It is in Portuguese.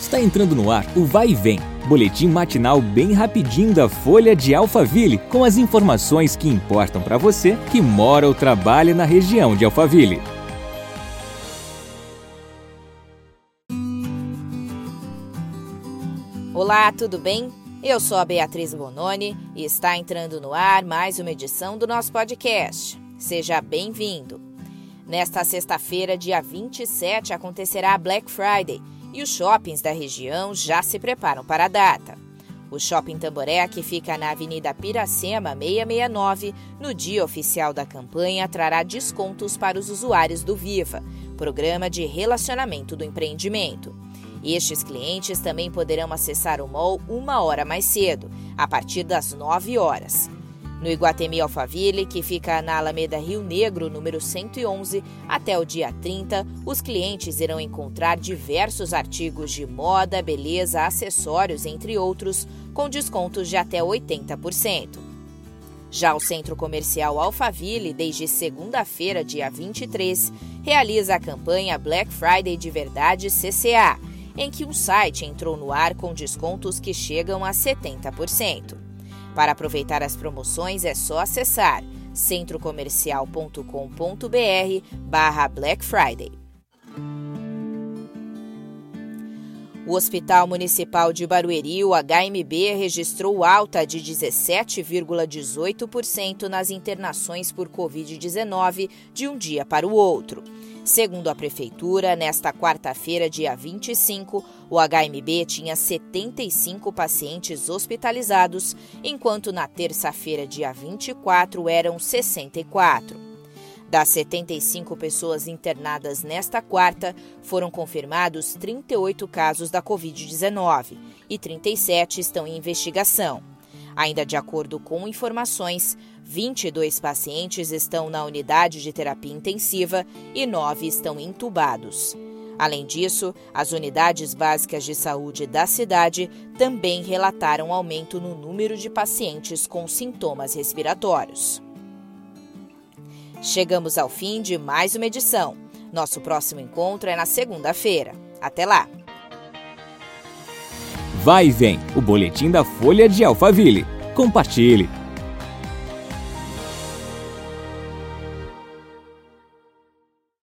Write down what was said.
Está entrando no ar o Vai e Vem, boletim matinal bem rapidinho da Folha de Alphaville, com as informações que importam para você que mora ou trabalha na região de Alphaville. Olá, tudo bem? Eu sou a Beatriz Bononi e está entrando no ar mais uma edição do nosso podcast. Seja bem-vindo. Nesta sexta-feira, dia 27, acontecerá a Black Friday e os shoppings da região já se preparam para a data. O Shopping Tamboré, que fica na Avenida Piracema 669, no dia oficial da campanha, trará descontos para os usuários do Viva, programa de relacionamento do empreendimento. Estes clientes também poderão acessar o mall uma hora mais cedo, a partir das 9 horas. No Iguatemi Alphaville, que fica na Alameda Rio Negro, número 111, até o dia 30, os clientes irão encontrar diversos artigos de moda, beleza, acessórios, entre outros, com descontos de até 80%. Já o Centro Comercial Alphaville, desde segunda-feira, dia 23, realiza a campanha Black Friday de Verdade CCA, em que um site entrou no ar com descontos que chegam a 70%. Para aproveitar as promoções é só acessar centrocomercial.com.br barra Black Friday. O Hospital Municipal de Barueri, o HMB, registrou alta de 17,18% nas internações por Covid-19 de um dia para o outro. Segundo a Prefeitura, nesta quarta-feira, dia 25, o HMB tinha 75 pacientes hospitalizados, enquanto na terça-feira, dia 24, eram 64. Das 75 pessoas internadas nesta quarta, foram confirmados 38 casos da Covid-19 e 37 estão em investigação. Ainda de acordo com informações, 22 pacientes estão na unidade de terapia intensiva e 9 estão intubados. Além disso, as unidades básicas de saúde da cidade também relataram aumento no número de pacientes com sintomas respiratórios. Chegamos ao fim de mais uma edição. Nosso próximo encontro é na segunda-feira. Até lá! Vai e vem, o boletim da Folha de Alphaville. Compartilhe.